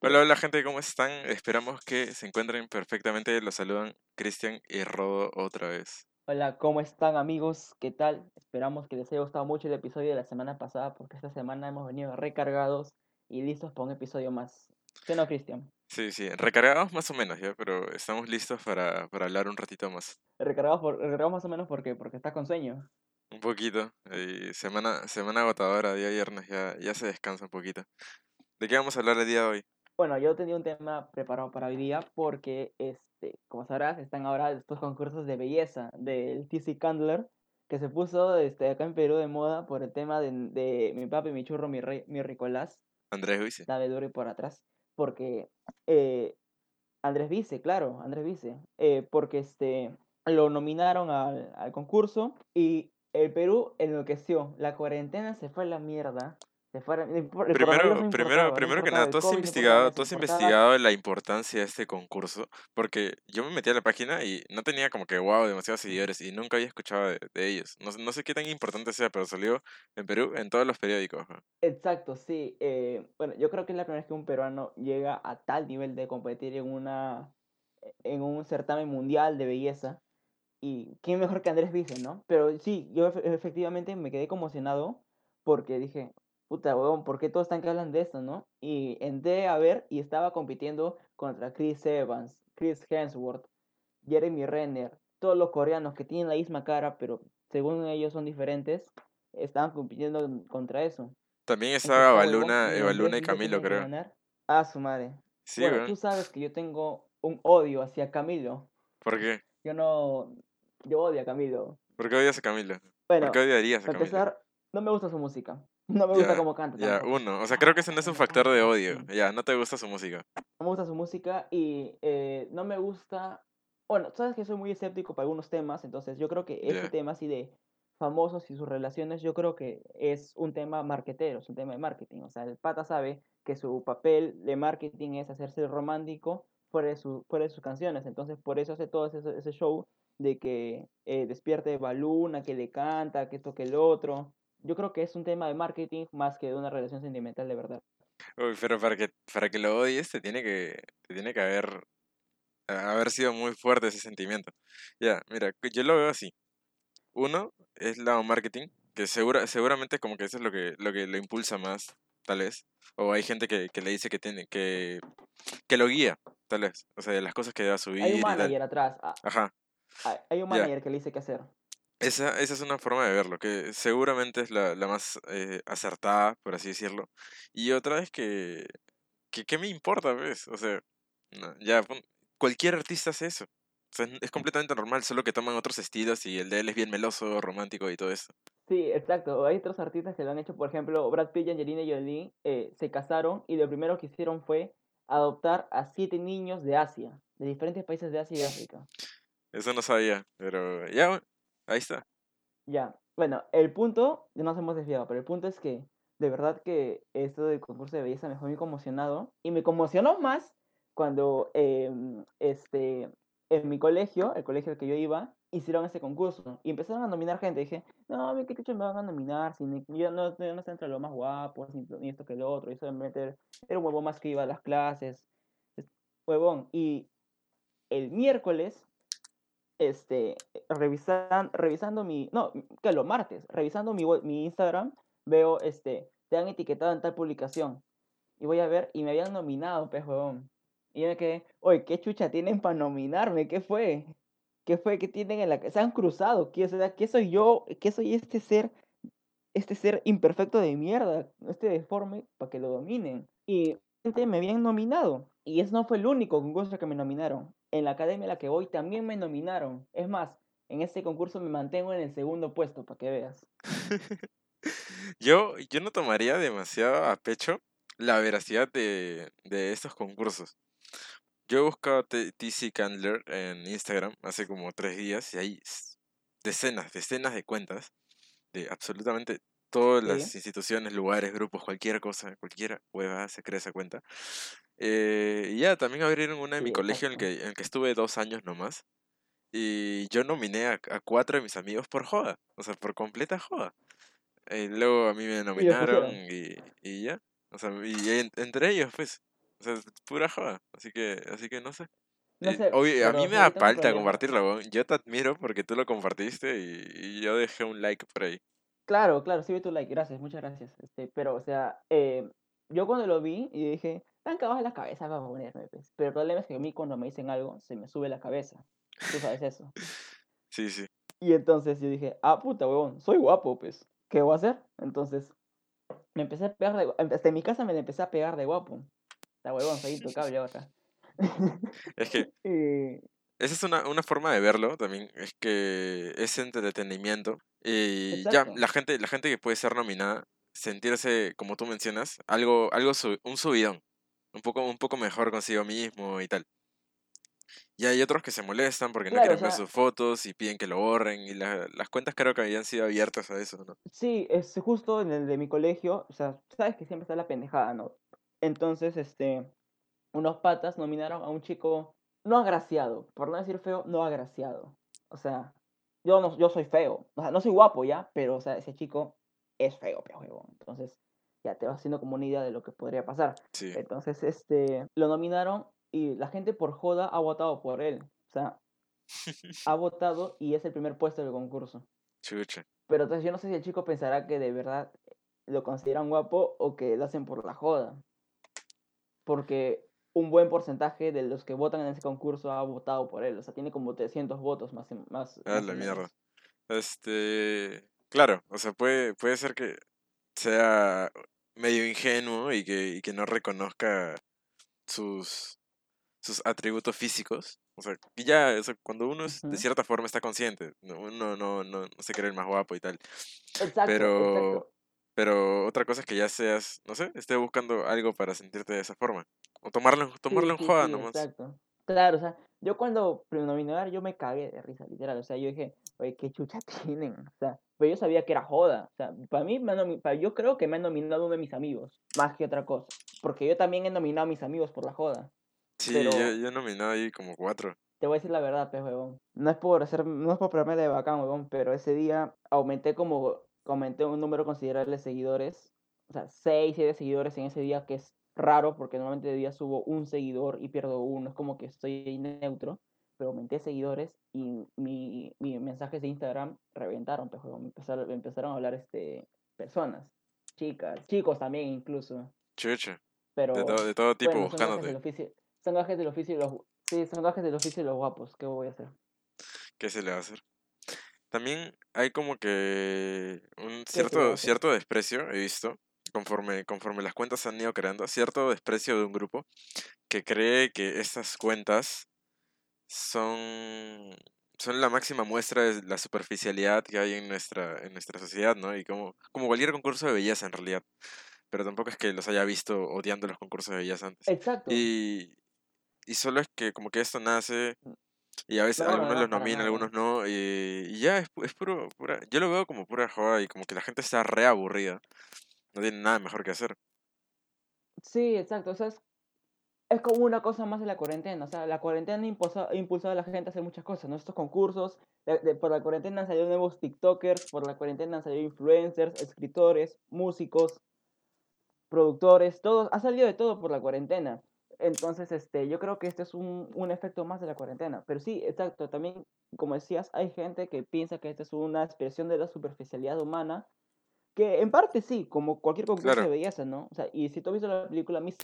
Hola, hola gente, ¿cómo están? Esperamos que se encuentren perfectamente. Los saludan Cristian y Rodo otra vez. Hola, ¿cómo están amigos? ¿Qué tal? Esperamos que les haya gustado mucho el episodio de la semana pasada porque esta semana hemos venido recargados y listos para un episodio más. ¿Qué no, Cristian? Sí, sí, recargados más o menos ya, pero estamos listos para, para hablar un ratito más. Recargados, por, recargados más o menos porque, porque estás con sueño. Un poquito. Y semana, semana agotadora, día viernes, ya, ya se descansa un poquito. ¿De qué vamos a hablar el día de hoy? Bueno, yo tenía un tema preparado para hoy día porque, este, como sabrás, están ahora estos concursos de belleza del TC Candler que se puso este, acá en Perú de moda por el tema de, de mi papi, mi churro, mi, rey, mi ricolás. Andrés Vice. Dame duro y por atrás. Porque eh, Andrés Vice, claro, Andrés Vice. Eh, porque este, lo nominaron al, al concurso y el Perú enloqueció. La cuarentena se fue a la mierda. Por- Primero, primero, primero que nada, ¿tú has COVID, investigado, tú has investigado la importancia de este concurso? Porque yo me metí a la página y no tenía como que, wow, demasiados seguidores y nunca había escuchado de, de ellos. No, sé- no sé qué tan importante sea, pero salió en Perú en todos los periódicos. Exacto, sí. eh, bueno, yo creo que es la primera vez que un peruano llega a tal nivel de competir en una en un certamen mundial de belleza. Y quién mejor que Andrés Vice, ¿no? Pero sí, yo efe- efectivamente me quedé conmocionado porque dije, puta, huevón, ¿por qué todos están que hablan de esto, no? Y entré a ver y estaba compitiendo contra Chris Evans, Chris Hemsworth, Jeremy Renner, todos los coreanos que tienen la misma cara, pero según ellos son diferentes, estaban compitiendo contra eso. También estaba Evaluna, y Evaluna Andrés y Camilo, creo. ganar. Ah, su madre. Sí, Bueno, tú sabes que yo tengo un odio hacia Camilo. ¿Por qué? Yo no. Yo odio a Camilo. ¿Por qué odias a Camilo? ¿Por Bueno, qué odiarías a para Camilo? empezar, no me gusta su música. No me gusta Ya, cómo canta ya, tampoco. uno. O sea, creo que ese no es un factor de odio. Ya, no te gusta su música. No me gusta su música y eh, no me gusta. Bueno, sabes que soy muy escéptico para algunos temas, entonces yo creo que Ya. tema así de famosos y sus relaciones, yo creo que es un tema marketero, es un tema de marketing. O sea, el pata sabe que su papel de marketing es hacerse el romántico fuera de, su, fuera de sus canciones, entonces por eso hace todo ese, ese show de que eh, despierte Baluna, que le canta, que esto, que el otro. Yo creo que es un tema de marketing más que de una relación sentimental de verdad. Uy, pero para que, para que lo odies, te tiene que, te tiene que haber, haber sido muy fuerte ese sentimiento. Ya, mira, yo lo veo así. Uno es lado marketing, que segura, seguramente como que eso es lo que, lo que lo impulsa más, tal vez. O hay gente que, que le dice que tiene, que, que lo guía, tal vez. O sea, de las cosas que va a subir Hay un y tal. manager atrás, Ajá. hay, un Ya. manager que le dice qué hacer. Esa, esa es una forma de verlo, que seguramente es la, la más eh, acertada, por así decirlo. Y otra es que, que ¿qué me importa, ves? O sea, no, ya, cualquier artista hace eso. O sea, es completamente normal, solo que toman otros estilos y el de él es bien meloso, romántico y todo eso. Sí, exacto. Hay otros artistas que lo han hecho, por ejemplo, Brad Pitt y Angelina Jolie eh, se casaron y lo primero que hicieron fue adoptar a siete niños de Asia, de diferentes países de Asia y de África. Eso no sabía, pero ya, ahí está. Ya, bueno, el punto, nos hemos desviado, pero el punto es que de verdad que esto del concurso de belleza me dejó muy conmocionado y me conmocionó más cuando em, este, en mi colegio, el colegio al que yo iba, hicieron ese concurso y empezaron a nominar gente. Dije, no, qué chucha me van a nominar, si ni- yo no, yo no estoy entre los más guapos, ni, esto que lo otro, y solamente era era un huevón más que iba a las clases, es- huevón. Y el miércoles este, revisan, revisando mi, no, que lo martes, revisando mi, mi Instagram, veo, este, te han etiquetado en tal publicación. Y voy a ver, y me habían nominado, pues, huevón. Y yo me quedé, oye, ¿qué chucha tienen para nominarme? ¿Qué fue? ¿Qué fue que tienen en la que se han cruzado? ¿Qué, o sea, ¿qué soy yo? ¿Qué soy este ser, este ser imperfecto de mierda? Este deforme para que lo dominen. Y me habían nominado. Y ese no fue el único concurso que me nominaron. En la academia a la que voy también me nominaron. Es más, en este concurso me mantengo en el segundo puesto, para que veas. Yo, yo no tomaría demasiado a pecho la veracidad de, de estos concursos. Yo he buscado T- TC Candler en Instagram hace como tres días y hay decenas, decenas de cuentas de absolutamente todas las Sí. instituciones, lugares, grupos, cualquier cosa, cualquier hueva se crea esa cuenta. Eh, y ya, también abrieron una en mi Sí, colegio en el que, en el que estuve dos años nomás. Y yo nominé a, a cuatro de mis amigos por joda, o sea, por completa joda. Eh, luego a mí me nominaron y, y ya. O sea, y en- entre ellos, pues. O sea, pura joda. Así que, así que no sé. No Y, sé, a mí me da problema. compartirlo, weón. Yo te admiro porque tú lo compartiste y, y yo dejé un like por ahí. Claro, claro, sí vi tu like, gracias, muchas gracias. Este, pero, o sea, eh, yo cuando lo vi y dije, tan cagados de la cabeza para ponerme, pues. Pero el problema es que a mí cuando me dicen algo, se me sube la cabeza. Tú sabes eso. Sí, sí. Y entonces yo dije, ah, puta, huevón, soy guapo, pues. ¿Qué voy a hacer? Entonces, me empecé a pegar de gu- em- Hasta en mi casa me la empecé a pegar de guapo. Está huevón, soy intocable ahora. Es que y, esa es una, una forma de verlo también. Es que es entretenimiento. Y ya, la gente, la gente que puede ser nominada, sentirse, como tú mencionas, algo, algo un subidón. Un poco, un poco mejor consigo mismo y tal. Y hay otros que se molestan porque no o quieren ver sus fotos y piden que lo borren. Y la- las cuentas creo que habían sido abiertas a eso, ¿no? sí, es justo en el de mi colegio, o sea, sabes que siempre está la pendejada, ¿no? Entonces, este, unos patas nominaron a un chico no agraciado, por no decir feo, no agraciado. O sea, yo no, yo soy feo, o sea, no soy guapo ya, pero, o sea, ese chico es feo, pero. Entonces, ya te vas haciendo como una idea de lo que podría pasar. Sí. Entonces, este, lo nominaron y la gente por joda ha votado por él. O sea, ha votado y es el primer puesto del concurso. Chucha. Pero entonces yo no sé si el chico pensará que de verdad lo consideran guapo o que lo hacen por la joda. Porque un buen porcentaje de los que votan en ese concurso ha votado por él. O sea, tiene como 300 votos más, más, Ah, más la mierda. Este, claro, o sea, puede, puede ser que sea medio ingenuo y que, y que no reconozca sus, sus atributos físicos. O sea, ya, o sea, cuando uno es- de cierta forma está consciente, no- uno no, no, no se cree el más guapo y tal. Exacto, Pero, exacto. pero otra cosa es que ya seas, no sé, esté buscando algo para sentirte de esa forma. O tomarlo, tomarlo Sí, en sí, joda sí, nomás. exacto. Claro, o sea, yo cuando prenominaron yo me cagué de risa, literal. O sea, yo dije, oye, qué chucha tienen. O sea, pero yo sabía que era joda. O sea, para mí, me para, yo creo que me han nominado uno de mis amigos, más que otra cosa. Porque yo también he nominado a mis amigos por la joda. Sí, yo, Pero yo he nominado ahí como cuatro. te voy a decir la verdad, pues, huevón. No es por hacer, no es por ponerme de bacán, huevón, pero ese día aumenté como, aumenté un número considerable de seguidores. O sea, 6, 7 seguidores en ese día, que es raro, porque normalmente de día subo un seguidor y pierdo uno. Es como que estoy ahí neutro. Pero aumenté seguidores y mi, mi mensajes de Instagram reventaron, pues, empezaron, empezaron a hablar este, personas, chicas, chicos también incluso. Chucha. De, Pero todo de todo tipo bueno, son gajes del buscándote. oficio. Son gajes del oficio y los... Sí, son gajes del oficio y los guapos. ¿Qué voy a hacer? ¿Qué se le va a hacer? También hay como que un ¿Qué se le va a cierto, cierto desprecio, he visto, conforme, conforme las cuentas se han ido creando, cierto desprecio de un grupo que cree que estas cuentas son, son la máxima muestra de la superficialidad que hay en nuestra, en nuestra sociedad, ¿no? Y como, como cualquier concurso de belleza en realidad. Pero tampoco es que los haya visto odiando los concursos de belleza antes. Exacto. Y, y solo es que como que esto nace y a veces No, no, algunos no, los nominan, algunos no. Y, y ya, es, es puro, pura. Yo lo veo como pura joda y como que la gente está re aburrida. No tiene nada mejor que hacer. Sí, exacto. O sea, es, es como una cosa más de la cuarentena. O sea, la cuarentena ha impulsado, ha impulsado a la gente a hacer muchas cosas, ¿no? Estos concursos. de- de- por la cuarentena han salido nuevos TikTokers, por la cuarentena han salido influencers, escritores, músicos, productores, todos. Ha salido de todo por la cuarentena. Entonces, este, yo creo que este es un, un efecto más de la cuarentena. Pero sí, exacto. También, como decías, hay gente que piensa que esta es una expresión de la superficialidad humana que en parte sí, como cualquier concurso de belleza, ¿no? O sea, y si tú has visto la película Miss,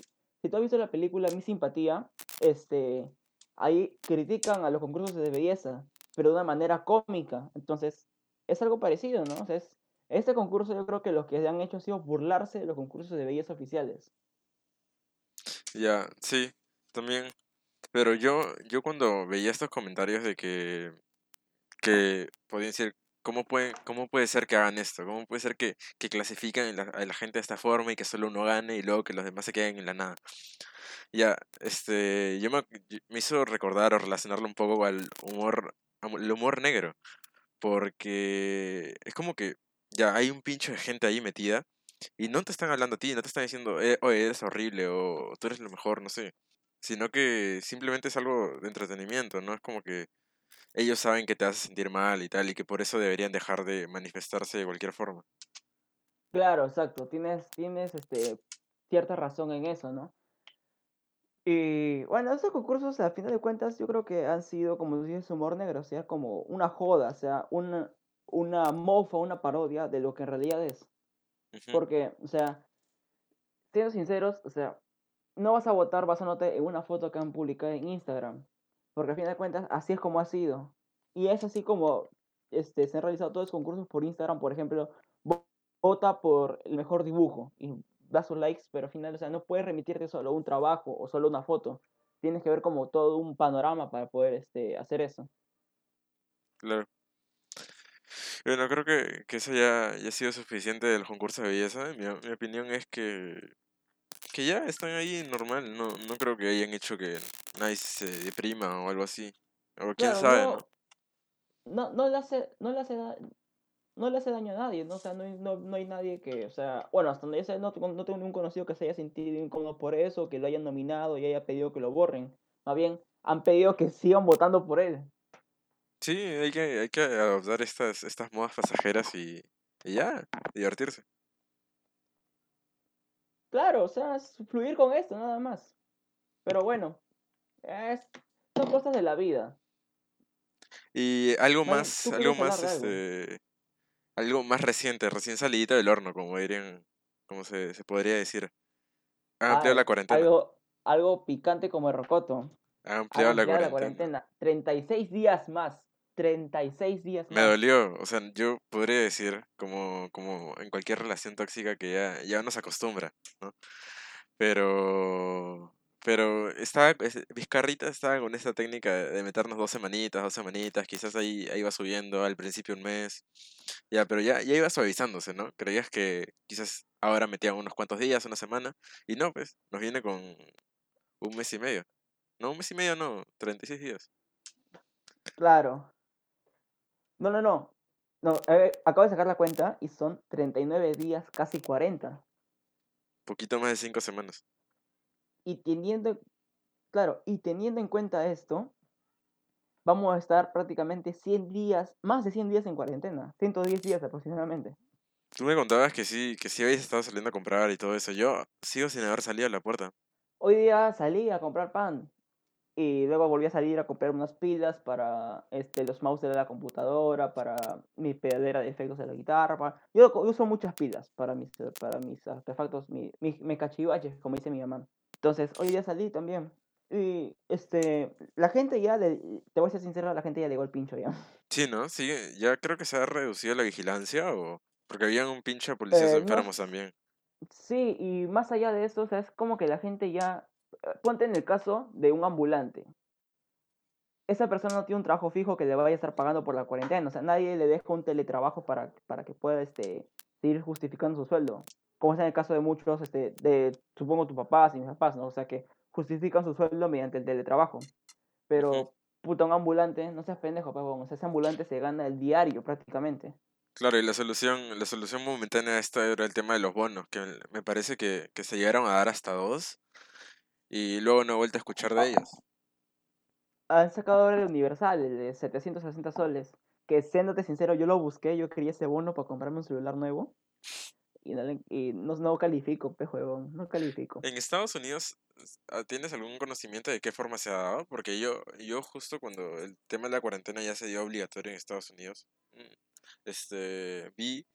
si tú has visto la película Mi Simpatía, este, ahí critican a los concursos de belleza, pero de una manera cómica. Entonces, es algo parecido, ¿no? O es- este concurso yo creo que lo que han hecho ha sido burlarse de los concursos de belleza oficiales. ya, sí, también. Pero yo, yo cuando veía estos comentarios de que, que podían decir, ¿cómo puede, cómo puede ser que hagan esto? ¿Cómo puede ser que, que clasifican a la, a la gente de esta forma y que solo uno gane y luego que los demás se queden en la nada? Ya, este, yo me, me hizo recordar o relacionarlo un poco al humor, el humor negro, porque es como que ya hay un pincho de gente ahí metida y no te están hablando a ti, no te están diciendo, eh, oye, eres horrible o tú eres lo mejor, no sé, sino que simplemente es algo de entretenimiento, ¿no? Es como que ellos saben que te hace sentir mal y tal y que por eso deberían dejar de manifestarse de cualquier forma. Claro, exacto, tienes, tienes este, cierta razón en eso, ¿no? Y bueno, esos concursos, al final de cuentas, yo creo que han sido, como dices, humor negro, o sea, como una joda, o sea, una, una mofa, una parodia de lo que en realidad es. Porque, o sea, siendo sinceros, o sea, no vas a votar basándote en una foto que han publicado en Instagram. Porque al final de cuentas, así es como ha sido. Y es así como este, se han realizado todos los concursos por Instagram, por ejemplo, vo- vota por el mejor dibujo y da sus likes, pero al final, o sea, no puedes remitirte solo un trabajo o solo una foto. Tienes que ver como todo un panorama para poder este, hacer eso. Claro. Bueno, creo que, que eso ya, ya ha sido suficiente del concurso de belleza. Mi opinión es que, que ya están ahí normal. No, no creo que hayan hecho que nadie se deprima o algo así. O quién Claro, sabe, ¿no? no, no, le hace, no le hace, no le hace daño a nadie, ¿no? O sea, no hay, no, no hay nadie que, o sea, bueno, hasta donde yo sé, no, tengo- no tengo ningún conocido que se haya sentido incómodo por eso, que lo hayan nominado y haya pedido que lo borren. Más bien, han pedido que sigan votando por él. Sí, hay que, hay que adoptar estas, estas modas pasajeras y, y ya, divertirse. Claro, o sea, es fluir con esto, nada más. Pero bueno, es, son cosas de la vida. Y algo Más algo más, algo. este, algo más reciente, recién salidita del horno, como dirían, como se, se podría decir. Han ampliado la cuarentena, algo, algo picante como el rocoto. Han ampliado la ampliado la cuarentena. cuarentena. 36 días más. 36 días Me más. dolió, o sea, yo podría decir, como, como en cualquier relación tóxica que ya, ya uno se acostumbra, ¿no? Pero, pero estaba, es- Vizcarrita estaba con esta técnica de de meternos dos semanitas, dos semanitas, quizás ahí, ahí iba subiendo, al principio un mes, ya, pero ya, ya iba suavizándose, ¿no? Creías que quizás ahora metían unos cuantos días, una semana, y no, pues, nos viene con un mes y medio. No, un mes y medio no, 36 días. Claro. No, no, no. No, eh, acabo de sacar la cuenta y son 39 días, casi 40. Poquito más de cinco semanas. Y teniendo, claro, y teniendo en cuenta esto, vamos a estar prácticamente 100 días, más de 100 días en cuarentena. 110 días aproximadamente. Tú me contabas que sí, que sí habéis estado saliendo a comprar y todo eso. Yo sigo sin haber salido a la puerta. Hoy día salí a comprar pan y luego volví a salir a comprar unas pilas para este, los mouse de la computadora, para mi pedalera de efectos de la guitarra. para- Yo uso muchas pilas para mis, para mis artefactos, mi, mi, me cachivaches, como dice mi mamá. Entonces, hoy día salí también. Y este, la gente ya, le, te voy a ser sincero, la gente ya le llegó el pincho ya. Sí, ¿no? Sí, ya creo que se ha reducido la vigilancia o... Porque habían un pinche de policías Eh, no, enfermos también. sí, y más allá de eso, o sea, es como que la gente ya, ponte en el caso de un ambulante. esa persona no tiene un trabajo fijo que le vaya a estar pagando por la cuarentena. O sea, nadie le deja un teletrabajo para, para que pueda este, seguir justificando su sueldo. Como es en el caso de muchos, este, de, supongo, tus papás y mis papás, ¿no? O sea, que justifican su sueldo mediante el teletrabajo. Pero, puta, un ambulante, no seas pendejo, pebón. O sea, ese ambulante se gana el diario prácticamente. Claro, y la solución, la solución momentánea a esto era el tema de los bonos, que me parece que, que se llegaron a dar hasta dos y luego no he vuelto a escuchar de ellos. Han sacado ahora el universal, el de 760 soles. Que siéndote sincero, yo lo busqué, yo quería ese bono para comprarme un celular nuevo. Y no, y no, no califico, pe huevón, no califico. En Estados Unidos, ah, ¿tienes algún conocimiento de qué forma se ha dado? Porque yo, yo justo cuando el tema de la cuarentena ya se dio obligatorio en Estados Unidos, mm, este, vi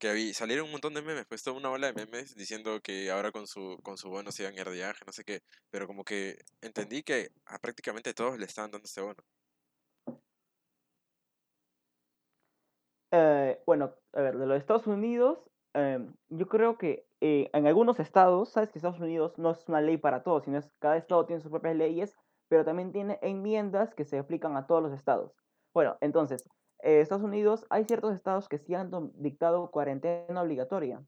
que había, salieron un montón de memes, pues toda una ola de memes diciendo que ahora con su, con su bono se iban a ir de viaje, no sé qué, pero como que entendí que a prácticamente todos le estaban dando este bono. Eh, bueno, a ver, de los Estados Unidos, em, yo creo que eh, en algunos estados, sabes que Estados Unidos no es una ley para todos, sino es cada estado tiene sus propias leyes, pero también tiene enmiendas que se aplican a todos los estados. Bueno, entonces, eh, Estados Unidos hay ciertos estados que sí han dictado cuarentena obligatoria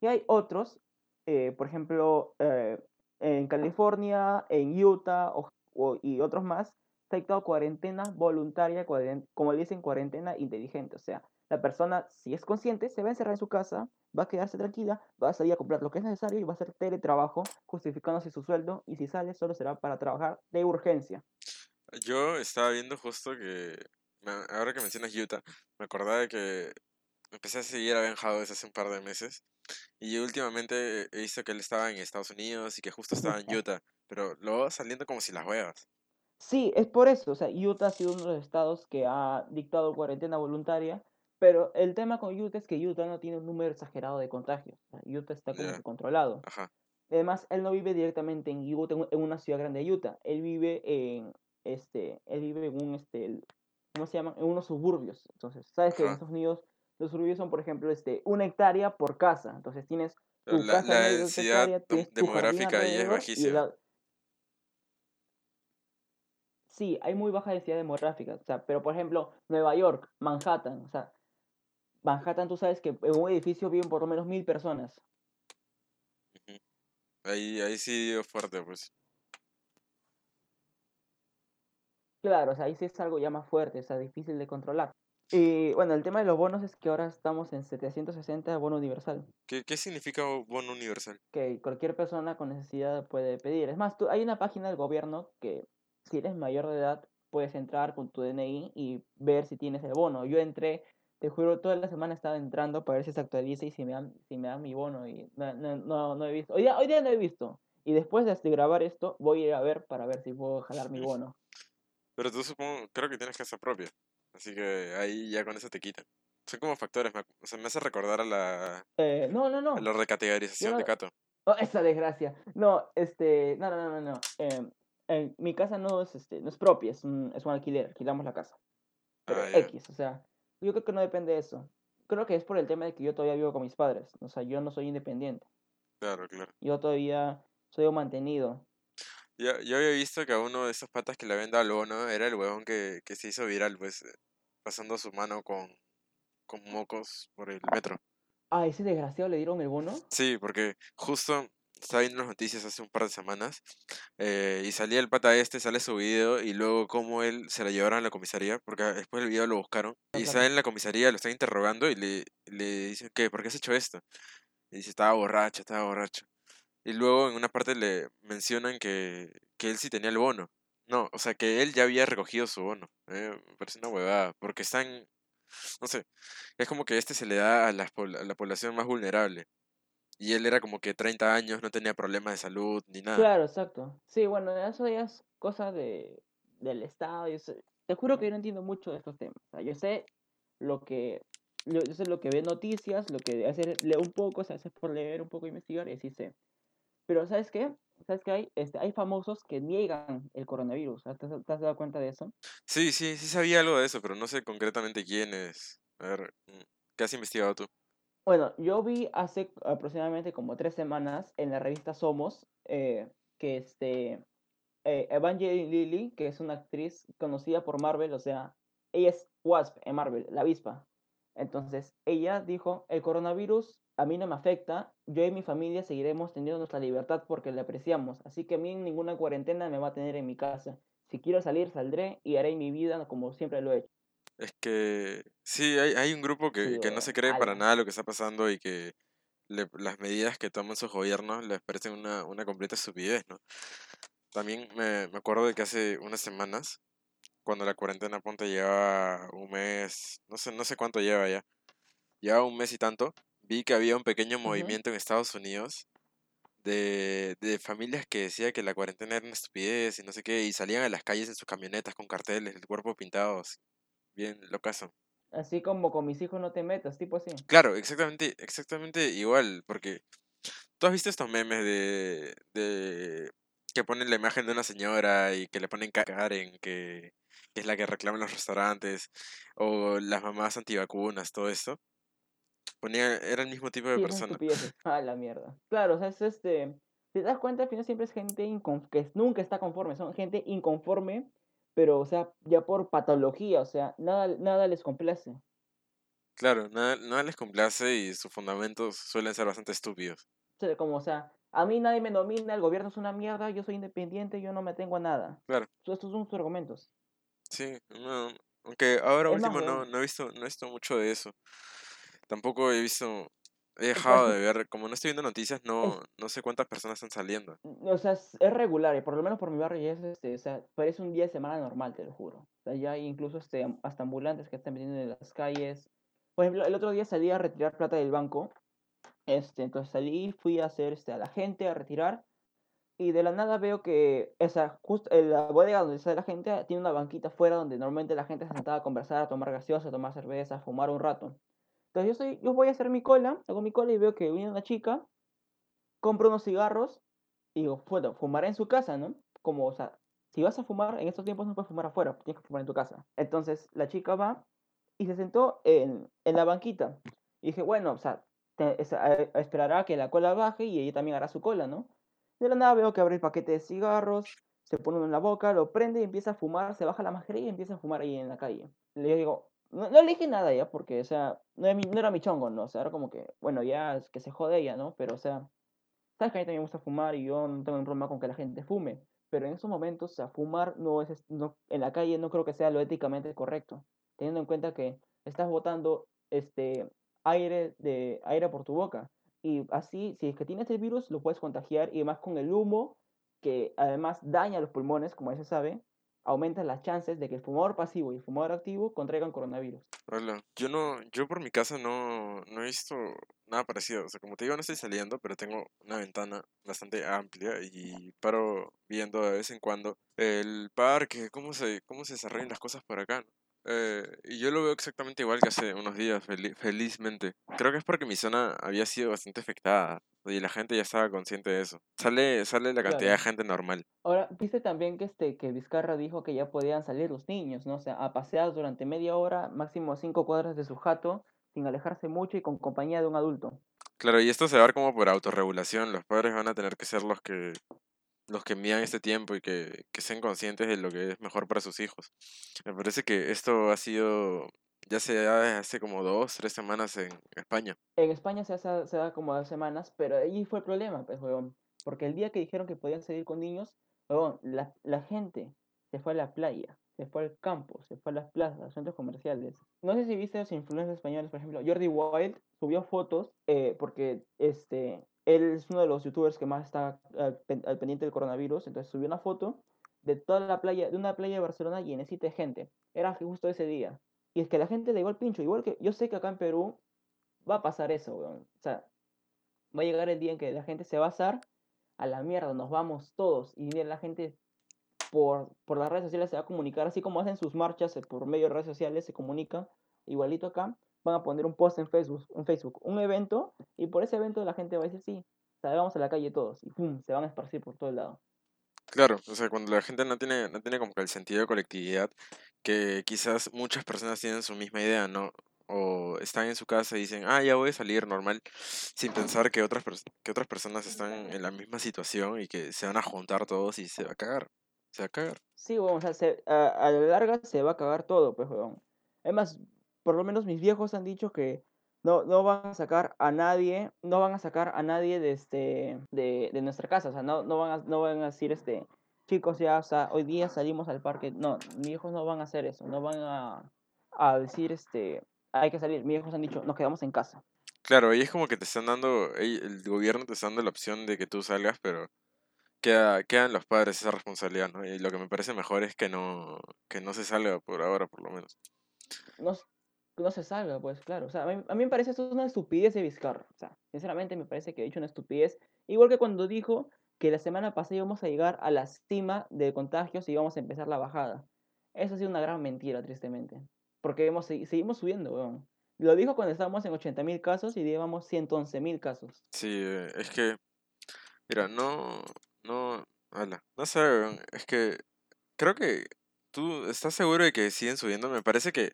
y hay otros, eh, por ejemplo, eh, en California, en Utah y otros más, se ha dictado cuarentena voluntaria, como dicen, cuarentena inteligente. O sea, la persona, si es consciente, se va a encerrar en su casa, va a quedarse tranquila, va a salir a comprar lo que es necesario y va a hacer teletrabajo, justificándose su sueldo, y si sale, solo será para trabajar de urgencia. Yo estaba viendo justo que, ahora que mencionas Utah, me acordaba de que empecé a seguir a Ben Howes hace un par de meses y últimamente he visto que él estaba en Estados Unidos y que justo estaba en Utah, pero luego saliendo como si las huevas. Sí, es por eso. O sea, Utah ha sido uno de los estados que ha dictado cuarentena voluntaria, pero el tema con Utah es que Utah no tiene un número exagerado de contagios. Utah está como que controlado. ajá, Además, él no vive directamente en Utah, en una ciudad grande de Utah. Él vive en, este, él vive en un, este, ¿cómo se llama? En unos suburbios. Entonces, sabes que en. Estados Unidos los suburbios son, por ejemplo, este, una hectárea por casa. Entonces tienes tu La, casa la densidad hectárea, tienes demográfica ahí es bajísima. la... Sí, hay muy baja densidad demográfica. O sea, pero por ejemplo, Nueva York, Manhattan, o sea, Manhattan tú sabes que en un edificio viven por lo menos mil personas. Ahí, ahí sí dio fuerte, pues. Claro, o sea, ahí sí es algo ya más fuerte, o sea, difícil de controlar. Y bueno, el tema de los bonos es que ahora estamos en 760 bono universal, ¿Qué, qué significa bono universal? que cualquier persona con necesidad puede pedir. Es más, tú, hay una página del gobierno que si eres mayor de edad puedes entrar con tu DNI y ver si tienes el bono. Yo entré, te juro, toda la semana estaba entrando para ver si se actualiza y si me dan, si me dan mi bono y no, no, no, no he visto. Hoy día, hoy día no he visto. Y después de grabar esto, voy a ir a ver para ver si puedo jalar mi bono. Pero tú supongo, creo que tienes casa propia. Así que ahí ya con eso te quitan. Son como factores, me, ac- o sea, me hace recordar a la, Eh, no, no, a no. la recategorización de Cato. Oh, esa desgracia. No, este, no, no, no, no, no. em, mi casa no es, este, no es propia, es un, es un alquiler, alquilamos la casa. Pero Ah, X, o sea, yo creo que no depende de eso. Creo que es por el tema de que yo todavía vivo con mis padres. O sea, yo no soy independiente. claro, claro. Yo todavía soy un mantenido. Yo, yo había visto que a uno de esos patas que le venda al bono era el huevón que, que se hizo viral, pues, eh, pasando su mano con, con mocos por el metro. Ah, ese desgraciado le dieron el bono. Sí, porque justo estaba viendo las noticias hace un par de semanas eh, y salía el pata este, sale su video y luego como él se la llevaron a la comisaría, porque después del video lo buscaron No, y claro. sale en la comisaría, lo están interrogando y le, le dicen, ¿qué? ¿Por qué has hecho esto? Y dice, estaba borracho, estaba borracho. Y luego en una parte le mencionan que, que él sí tenía el bono. No, o sea, que él ya había recogido su bono. eh, me parece una huevada, porque están, no sé, es como que este se le da a la, la población más vulnerable. Y él era como que 30 años, no tenía problemas de salud ni nada. Claro, exacto. Sí, bueno, eso ya es cosa de, del Estado. yo sé- te juro que yo no entiendo mucho de estos temas. O sea, yo sé lo que, yo, sé lo que ve noticias, lo que hace, leo un poco, o sea, hace por leer un poco, investigar y así sé. Pero ¿sabes qué? ¿Sabes qué hay? Este, hay famosos que niegan el coronavirus. ¿Te has, te has dado cuenta de eso? Sí, sí, sí sabía algo de eso, pero no sé concretamente quién es. A ver, mm, ¿qué has investigado tú? Bueno, yo vi hace aproximadamente como tres semanas en la revista Somos eh, que este, eh, Evangeline Lilly, que es una actriz conocida por Marvel, o sea, ella es Wasp en Marvel, la avispa. Entonces, ella dijo, el coronavirus a mí no me afecta, yo y mi familia seguiremos teniendo nuestra libertad porque la apreciamos, así que a mí ninguna cuarentena me va a tener en mi casa. Si quiero salir, saldré y haré mi vida como siempre lo he hecho. Es que sí, hay, hay un grupo que, Sí, que no se cree para nada lo que está pasando y que le- las medidas que toman sus gobiernos les parecen una, una completa estupidez, ¿no? También me, me acuerdo de que hace unas semanas, cuando la cuarentena ponte llevaba un mes, no sé, no sé cuánto lleva ya, llevaba un mes y tanto, vi que había un pequeño movimiento en Estados Unidos de, de familias que decía que la cuarentena era una estupidez y no sé qué, y salían a las calles en sus camionetas con carteles, el cuerpo pintados, bien locazo. Así como con mis hijos no te metas, tipo así. Claro, exactamente, exactamente igual, porque tú has visto estos memes de, de que ponen la imagen de una señora y que le ponen Karen, que, que es la que reclama en los restaurantes, o las mamás antivacunas, todo esto. Ponía, era el mismo tipo de Sí, persona. Ah, la mierda. Claro, o sea, es este. Si te das cuenta, al final siempre es gente que nunca está conforme. Son gente inconforme, pero, o sea, ya por patología, o sea, nada, nada les complace. Claro, nada, nada les complace y sus fundamentos suelen ser bastante estúpidos. O sea, como, o sea, a mí nadie me domina, el gobierno es una mierda, yo soy independiente, yo no me tengo a nada. Claro, Estos son sus argumentos. sí, no, aunque ahora Es último no, weón. no he visto, no he visto mucho de eso. Tampoco he visto, he dejado de ver, como no estoy viendo noticias, es- no, no sé cuántas personas están saliendo. o sea, es, regular, y por lo menos por mi barrio ya es, este, o sea, parece un día de semana normal, te lo juro. O sea, ya hay incluso este, hasta ambulantes que están vendiendo en las calles. Por ejemplo, el otro día salí a retirar plata del banco, este, entonces salí, fui a hacer, este, a la gente a retirar, y de la nada veo que esa, justo en la bodega donde está la gente tiene una banquita afuera donde normalmente la gente se sentaba a conversar, a tomar gaseosa, a tomar cerveza, a fumar un rato. Entonces yo, soy, yo voy a hacer mi cola, hago mi cola y veo que viene una chica, compro unos cigarros y digo, bueno, fumaré en su casa, ¿no? Como, o sea, si vas a fumar, en estos tiempos no puedes fumar afuera, tienes que fumar en tu casa. Entonces la chica va y se sentó en, en la banquita. Y dije, bueno, o sea, esperará que la cola baje y ella también hará su cola, ¿no? De la nada veo que abre el paquete de cigarros, se pone uno en la boca, lo prende y empieza a fumar, se baja la mascarilla y empieza a fumar ahí en la calle. Le digo, no, le dije nada ya, porque, o sea, no era, mi, no era mi chongo, ¿no? O sea, era como que, bueno, ya es que se jode ella, ¿no? Pero, o sea, sabes que a mí también me gusta fumar y yo no tengo un problema con que la gente fume. Pero en esos momentos, o sea, fumar no es, no, en la calle no creo que sea lo éticamente correcto. Teniendo en cuenta que estás botando este, aire, de, aire por tu boca. Y así, si es que tienes el virus, lo puedes contagiar y además con el humo, que además daña los pulmones, como ya se sabe, aumenta las chances de que el fumador pasivo y el fumador activo contraigan coronavirus. Hola, yo no, yo por mi casa no, no he visto nada parecido. O sea, como te digo, no estoy saliendo, pero tengo una ventana bastante amplia y paro viendo de vez en cuando el parque, cómo se, cómo se desarrollan las cosas por acá. Eh, y yo lo veo exactamente igual que hace unos días, felizmente. Creo que es porque mi zona había sido bastante afectada y la gente ya estaba consciente de eso. Sale, sale la cantidad de gente normal. Ahora, viste también que este que Vizcarra dijo que ya podían salir los niños, ¿no? O sea, a pasear durante media hora, máximo cinco cuadras de su jato, sin alejarse mucho y con compañía de un adulto. Claro, y esto se va a ver como por autorregulación. Los padres van a tener que ser los que los que envían este tiempo y que, que sean conscientes de lo que es mejor para sus hijos. Me parece que esto ha sido, ya se da hace como dos, tres semanas en España. En España se, hace, se da como dos semanas, pero ahí fue el problema, pues. Porque el día que dijeron que podían salir con niños, weón, la, la gente se fue a la playa, se fue al campo, se fue a las plazas, centros comerciales. No sé si viste los influencers españoles, por ejemplo, Jordi Wild subió fotos eh, porque este, él es uno de los youtubers que más está al, pendiente del coronavirus, entonces subió una foto de toda la playa, de una playa de Barcelona llenecita de gente. Era justo ese día. Y es que la gente le igual pincho, igual que yo sé que acá en Perú va a pasar eso, O sea, va a llegar el día en que la gente se va a asar a la mierda, nos vamos todos. Y la gente por, por las redes sociales se va a comunicar, así como hacen sus marchas eh, por medio de redes sociales, se comunica, igualito acá van a poner un post en Facebook, en Facebook, un evento, y por ese evento la gente va a decir, sí, salgamos a la calle todos, y pum, se van a esparcir por todo el lado. Claro, o sea, cuando la gente no tiene, no tiene como que el sentido de colectividad, que quizás muchas personas tienen su misma idea, ¿no? O están en su casa y dicen, ah, ya voy a salir normal, sin pensar que otras, que otras personas están en la misma situación y que se van a juntar todos y se va a cagar. Se va a cagar. Sí, bueno, o sea, se, a, a la larga se va a cagar todo, pues, weón. Además, por lo menos mis viejos han dicho que no, no van a sacar a nadie, no van a sacar a nadie de, este, de, de nuestra casa, o sea, no, no, van a, no van a decir, este, chicos, ya, o sea, hoy día salimos al parque, no, mis hijos no van a hacer eso, no van a, a decir, este, hay que salir, mis hijos han dicho, nos quedamos en casa. Claro, y es como que te están dando, el gobierno te está dando la opción de que tú salgas, pero queda, quedan los padres esa responsabilidad, ¿no? Y lo que me parece mejor es que no, que no se salga por ahora, por lo menos. No, no se salga, pues claro. O sea, a mí, a mí me parece esto es una estupidez de Vizcarra. O sea, sinceramente me parece que ha dicho una estupidez. Igual que cuando dijo que la semana pasada íbamos a llegar a la cima de contagios y íbamos a empezar la bajada. Eso ha sido una gran mentira, tristemente. Porque hemos, seguimos subiendo, weón. Lo dijo cuando estábamos en 80.000 casos y llevamos 111.000 casos. Sí, eh, es que, mira, no, no, ala, no sé, es que creo que tú estás seguro de que siguen subiendo. Me parece que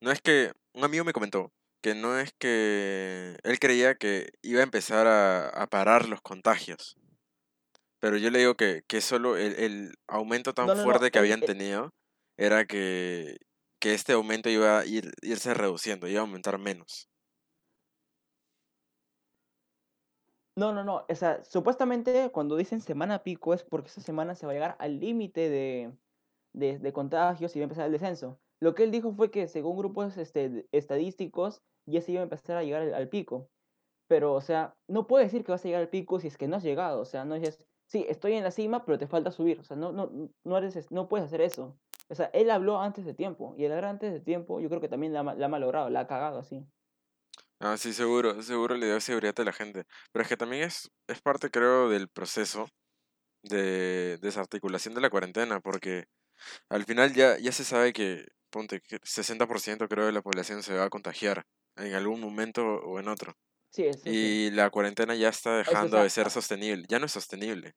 no es que, un amigo me comentó que no es que él creía que iba a empezar a, parar los contagios. Pero yo le digo que, que solo el, aumento tan fuerte que habían tenido era que, que este aumento iba a ir, irse reduciendo, iba a aumentar menos. No, no, no. O sea, supuestamente cuando dicen semana pico es porque esa semana se va a llegar al límite de, de, de contagios y va a empezar el descenso. Lo que él dijo fue que según grupos este, estadísticos ya se iba a empezar a llegar al, pico. Pero, o sea, no puede decir que vas a llegar al pico si es que no has llegado. O sea, no es, sí, estoy en la cima, pero te falta subir. O sea, no, no, no, eres, no puedes hacer eso. O sea, él habló antes de tiempo. Y el hablar antes de tiempo, yo creo que también la, ha malogrado, la ha cagado así. Ah, sí, seguro, seguro le da seguridad a la gente. Pero es que también es, es parte, creo, del proceso de desarticulación de la cuarentena, porque al final ya, ya se sabe que, ponte, que 60% creo de la población se va a contagiar en algún momento o en otro. Sí. Y la cuarentena ya está Es dejando de ser sostenible, ya no es sostenible.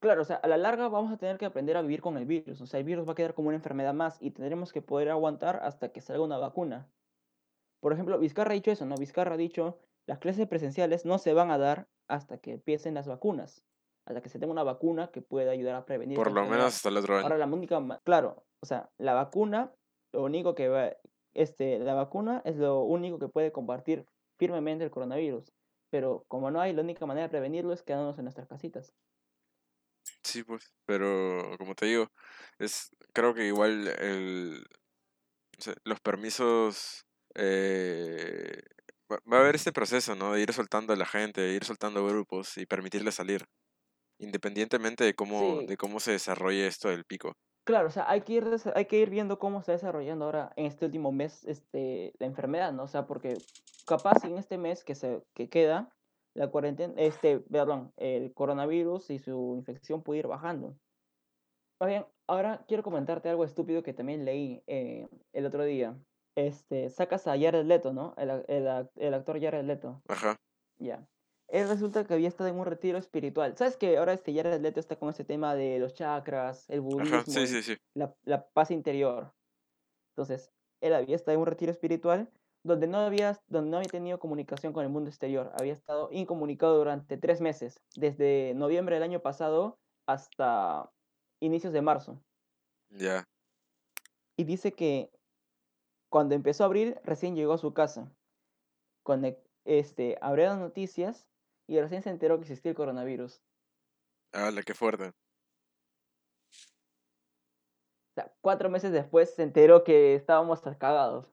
claro, o sea, a la larga vamos a tener que aprender a vivir con el virus. O sea, el virus va a quedar como una enfermedad más y tendremos que poder aguantar hasta que salga una vacuna. Por ejemplo, Vizcarra ha dicho eso, ¿no? Vizcarra ha dicho, las clases presenciales no se van a dar hasta que empiecen las vacunas, hasta que se tenga una vacuna que pueda ayudar a prevenir Por lo menos hasta el otro año. Ahora la única, claro, o sea, la vacuna, lo único que va, este, la vacuna es lo único que puede combatir firmemente el coronavirus. Pero como no hay, la única manera de prevenirlo es quedándonos en nuestras casitas. Sí, pues, pero como te digo, es creo que igual el, o sea, los permisos eh, va, a haber este proceso, ¿no? De ir soltando a la gente, de ir soltando grupos y permitirles salir, independientemente de cómo, Sí, de cómo se desarrolle esto del pico. Claro, o sea, hay que ir, hay que ir viendo cómo se está desarrollando ahora en este último mes este, la enfermedad, ¿no? O sea, porque capaz en este mes que, se, que queda, la cuarentena, este, perdón, el coronavirus y su infección puede ir bajando. Más bien, ahora quiero comentarte algo estúpido que también leí eh, el otro día. Este, sacas a Jared Leto, ¿no? El, el el actor Jared Leto. Ajá, Ya. Él resulta que había estado en un retiro espiritual. ¿Sabes que ahora este Jared Leto está con ese tema de los chakras, el ajá, budismo, sí, el- sí, sí. la, la paz interior? Entonces, él había estado en un retiro espiritual donde no había, donde no había tenido comunicación con el mundo exterior. Había estado incomunicado durante tres meses, desde noviembre del año pasado hasta inicios de marzo. Ya, Y dice que cuando empezó a abrir, recién llegó a su casa. Cuando este, abrió las noticias y recién se enteró que existía el coronavirus. la qué fuerte. O sea, cuatro meses después se enteró que estábamos cagados.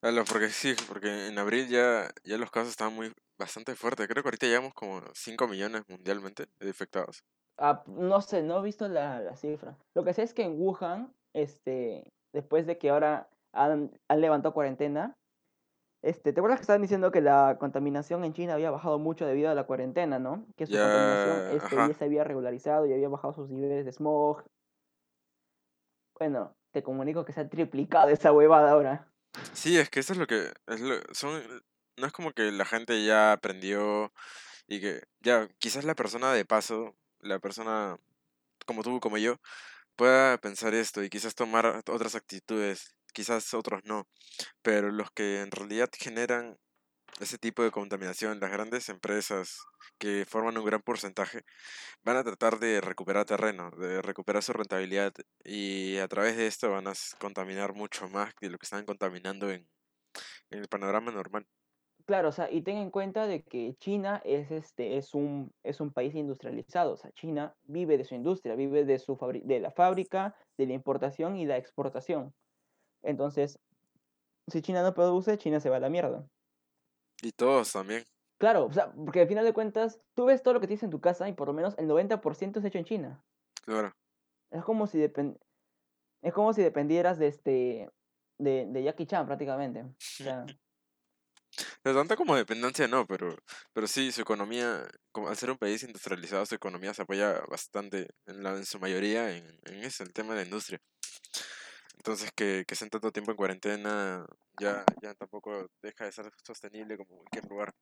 Ala, porque sí, porque en abril ya, ya los casos estaban muy bastante fuertes. Creo que ahorita llevamos como 5 millones mundialmente de infectados. Ah, no sé, no he visto la, la cifra. Lo que sé es que en Wuhan, este, después de que ahora han, han levantado cuarentena, este, ¿te acuerdas que estaban diciendo que la contaminación en China había bajado mucho debido a la cuarentena, ¿no? Que su contaminación Ya, este, ya se había regularizado y había bajado sus niveles de smog. Bueno, te comunico que se ha triplicado esa huevada ahora. Sí, es que eso es lo que es lo- son no es como que la gente ya aprendió y que ya quizás la persona de paso, la persona como tú, como yo, pueda pensar esto y quizás tomar otras actitudes, quizás otros no, pero los que en realidad generan ese tipo de contaminación, las grandes empresas que forman un gran porcentaje, van a tratar de recuperar terreno, de recuperar su rentabilidad y a través de esto van a contaminar mucho más que lo que están contaminando en, el panorama normal. Claro, o sea, y ten en cuenta de que China es, este, es, un, es un país industrializado. O sea, China vive de su industria, vive de, su de la fábrica, de la importación y la exportación. Entonces, si China no produce, China se va a la mierda. Y todos también, Claro, o sea, porque al final de cuentas, tú ves todo lo que tienes en tu casa y por lo menos el 90% es hecho en China. claro. Es como si, depen- es como si dependieras de, este, de, de Jackie Chan prácticamente. O sea, No tanto como dependencia no, pero, pero sí, su economía, como al ser un país industrializado, su economía se apoya bastante, en, la, en su mayoría, en, en eso, el tema de la industria. Entonces, que, que estén tanto tiempo en cuarentena ya, ya tampoco deja de ser sostenible como cualquier lugar.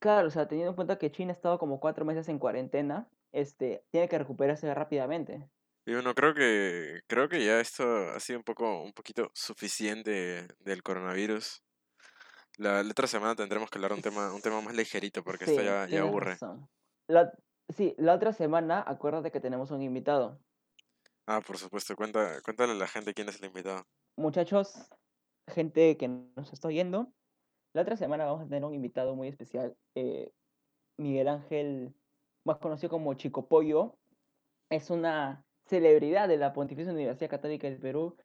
claro, o sea, teniendo en cuenta que China ha estado como cuatro meses en cuarentena, este, tiene que recuperarse rápidamente. Y bueno, creo que, creo que ya esto ha sido un poco, un poquito suficiente del coronavirus. La, la otra semana tendremos que hablar un tema, un tema más ligerito porque esto Sí, ya, ya tienes aburre. razón. La, sí, la otra semana, acuérdate que tenemos un invitado. Ah, por supuesto, cuenta, cuéntale a la gente quién es el invitado. Muchachos, gente que nos está oyendo, la otra semana vamos a tener un invitado muy especial, eh, Miguel Ángel, más conocido como Chico Pollo, es una celebridad de la Pontificia Universidad Católica del Perú,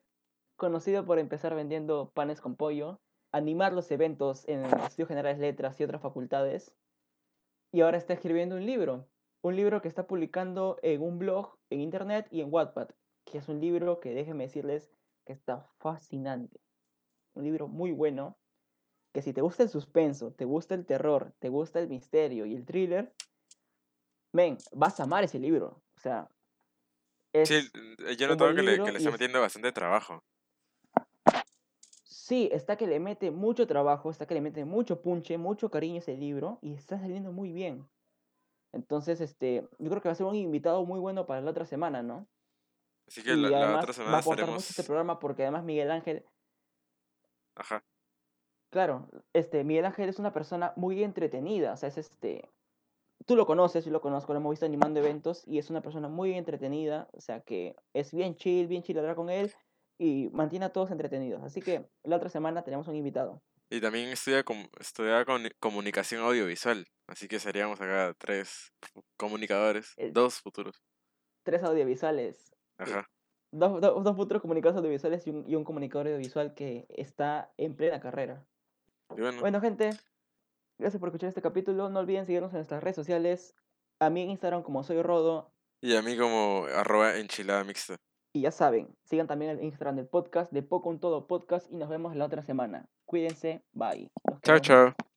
conocido por empezar vendiendo panes con pollo, animar los eventos en el Estudio Generales Letras y otras facultades, y ahora está escribiendo un libro, un libro que está publicando en un blog, en internet y en Wattpad, que es un libro que déjenme decirles que está fascinante. Un libro muy bueno, que si te gusta el suspenso, te gusta el terror, te gusta el misterio y el thriller, men, vas a amar ese libro. O sea, Sí, Es eh, yo notado que le, que le está es metiendo bastante trabajo. Sí, está que le mete mucho trabajo, está que le mete mucho punche, mucho cariño a ese libro y está saliendo muy bien. Entonces, este, yo creo que va a ser un invitado muy bueno para la otra semana, ¿no? Así que la, Y la otra además va semana a aportar mucho este estaremos... programa porque además Miguel Ángel, Ajá. claro, este, Miguel Ángel es una persona muy entretenida, o sea, es este, tú lo conoces, yo lo conozco, lo hemos visto animando eventos y es una persona muy entretenida, o sea, que es bien chill, bien chill hablar con él y mantiene a todos entretenidos. Así que la otra semana tenemos un invitado. Y también estudia, com- estudia con- comunicación audiovisual. Así que seríamos acá tres comunicadores, Eh, dos futuros. tres audiovisuales, eh, Ajá. dos, dos, dos futuros comunicadores audiovisuales y un, y un comunicador audiovisual que está en plena carrera. Bueno, Bueno, gente, gracias por escuchar este capítulo. No olviden seguirnos en nuestras redes sociales. A mí en Instagram como soy Rodo. y a mí como arroba enchilada mixta. Y ya saben, sigan también el Instagram del podcast de Poco un Todo Podcast y nos vemos la otra semana. Cuídense, bye. Chao, chao.